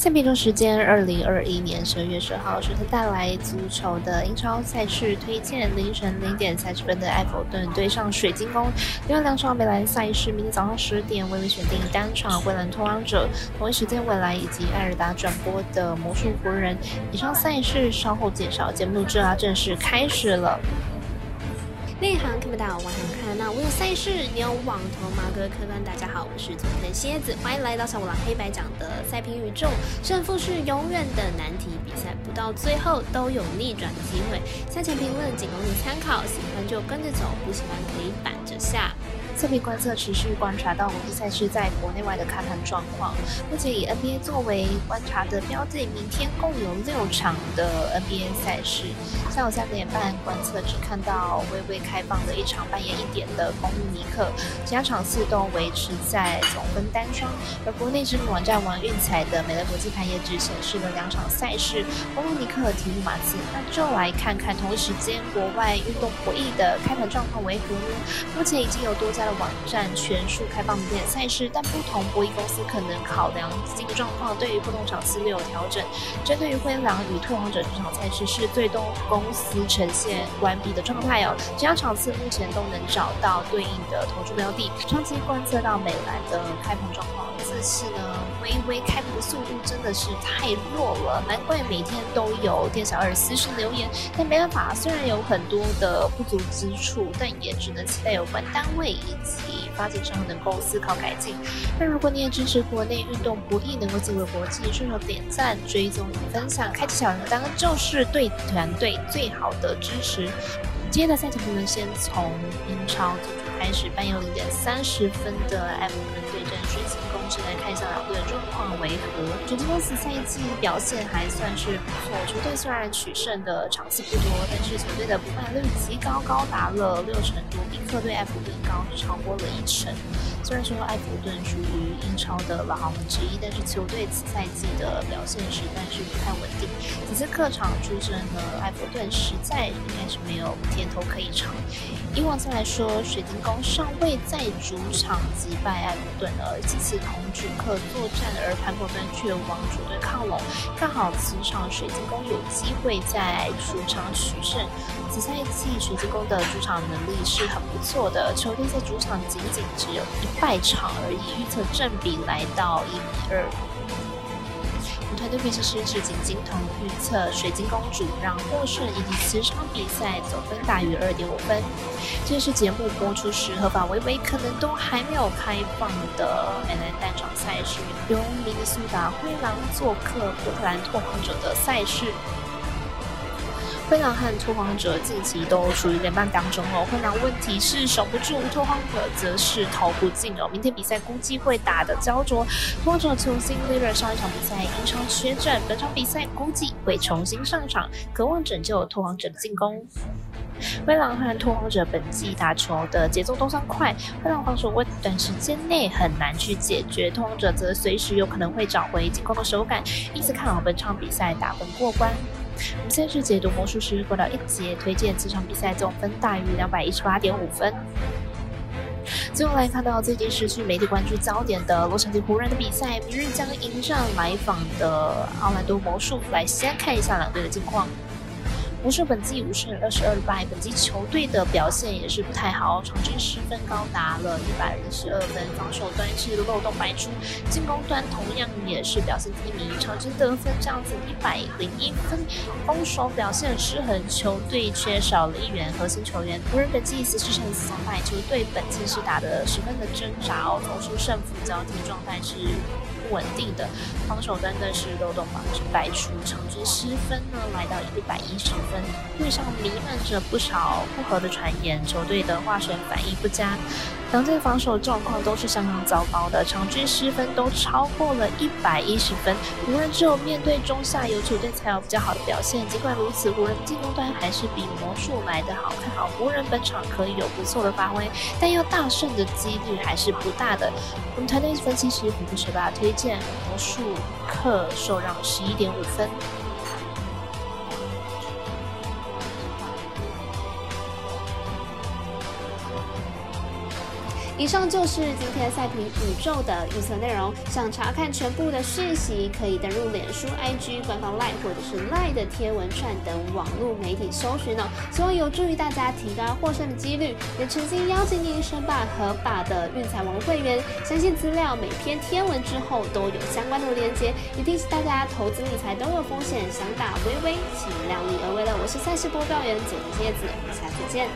现比中时间，二零二一年十二月十号，首先带来足球的英超赛事推荐。凌晨零点三十分的埃弗顿对上水晶宫，另外两场美兰赛事，明天早上十点微微选定单场蔚蓝拓荒者，同一时间未来以及艾尔达转播的魔术湖人。以上赛事稍后介绍，节目就要正式开始了。内行看不到，外行看那。我有赛事，你有网头马哥客官。大家好，我是总藤蝎子，欢迎来到小五郎黑白讲的赛评宇宙。胜负是永远的难题，比赛不到最后都有逆转的机会。下前评论仅供你参考，喜欢就跟着走，不喜欢可以板着下。侧面观测持续观察到国际赛事在国内外的开盘状况。目前以 NBA 作为观察的标的，明天共有六场的 NBA 赛事。下午三点半观测只看到微微开放的一场半夜一点的公路尼克，其他场次都维持在总分单双。而国内知名网站玩运彩的美乐国际盘也只显示了两场赛事，公路尼克和提姆马刺。那就来看看同一时间国外运动博弈的开盘状况为何呢？目前已经有多家。网站全数开放明天赛事，但不同博弈公司可能考量资金状况，对于不同场次略有调整。针对于灰狼与拓荒者这场赛事是最终公司呈现关闭的状态哦，这样场次目前都能找到对应的投注标的。长期观测到美兰的开盘状况，这次呢微微开盘的速度真的是太弱了，难怪每天都有店小二私信留言。但没办法，虽然有很多的不足之处，但也只能期待有关单位。及发展上能够思考改进。那如果你也支持国内运动博弈能够进入国际，顺手点赞、追踪与、分享、开启小铃铛，就是对团队最好的支持。今天的赛程评论先从英超足球开始，半夜零点三十分的埃弗顿对阵水晶宫，先来看一下两队的状况为何。水晶宫此赛季表现还算是不错，球队虽然取胜的场次不多，但是球队的不败率极高，高达了六成多，比客队埃弗顿高超过了一虽然说埃弗顿属于英超的老豪门之一，但是球队此赛季的表现实在是不太稳定。几次客场出征呢，埃弗顿实在应该是没有甜头可以尝。以往赛来说，水晶宫尚未在主场击败埃弗顿，而几次同主客作战，而潘普顿却往主队靠拢，看好此场水晶宫有机会在主场取胜。此赛季水晶宫的主场能力是很不错的，球队在主场仅仅只有一。败场而已，预测正比来到一比二。团队分析师至今金童预测水晶公主让获胜，以及此场比赛总分大于二点五分。这是节目播出时合法微微可能都还没有开放的美兰单场赛事，由明尼苏达灰狼做客波特兰拓荒者的赛事。灰狼和拓荒者近期都处于连败当中哦。灰狼问题是守不住，拓荒者则是投不进哦。明天比赛估计会打得焦灼。拓荒者球星 l i r 上一场比赛因伤缺阵，本场比赛估计会重新上场，渴望拯救拓荒者的进攻。灰狼和拓荒者本季打球的节奏都算快，灰狼防守问短时间内很难去解决，拓荒者则随时有可能会找回进攻的手感，因此看好本场比赛打分过关。我们先是解读魔术师过到一节，推荐这场比赛总分大于两百一十八点五分。最后来看到最近失去媒体关注焦点的洛杉矶湖人的比赛，明日将迎战来访的奥兰多魔术。来先看一下两队的近况。魔术本季五胜二十二败，本季球队的表现也是不太好，场均失分高达了一百一十二分，防守端是漏洞百出，进攻端同样也是表现低迷，场均得分这样子一百零一分，防守表现失衡，球队缺少了一员核心球员。湖人本季十四胜三败，球队本季是打得十分的挣扎哦，投出胜负交替状态是。稳定的防守端更是漏洞百出，场均失分呢来到一百一十分，队上弥漫着不少不和的传言，球队的化学反应不佳。两队防守状况都是相当糟糕的，场均失分都超过了一百一十分。湖人只有面对中下游球队才有比较好的表现。尽管如此，湖人进攻端还是比魔术来得好。看好湖人本场可以有不错的发挥，但要大胜的几率还是不大的。我们团队分析师虎虎学霸推魔术课受让十一点五分。以上就是今天赛评宇宙的预测内容。想查看全部的讯息，可以登录脸书、IG 官方 Line 或者是 Line 的贴文串等网络媒体搜寻哦。希望有助于大家提高获胜的几率。也诚心邀请您申办合法的运彩王会员。相信资料每篇贴文之后都有相关的连接。也提醒大家，投资理财都有风险，想打微微，请量力而为了。我是赛事播报员左叶子，我们下次见。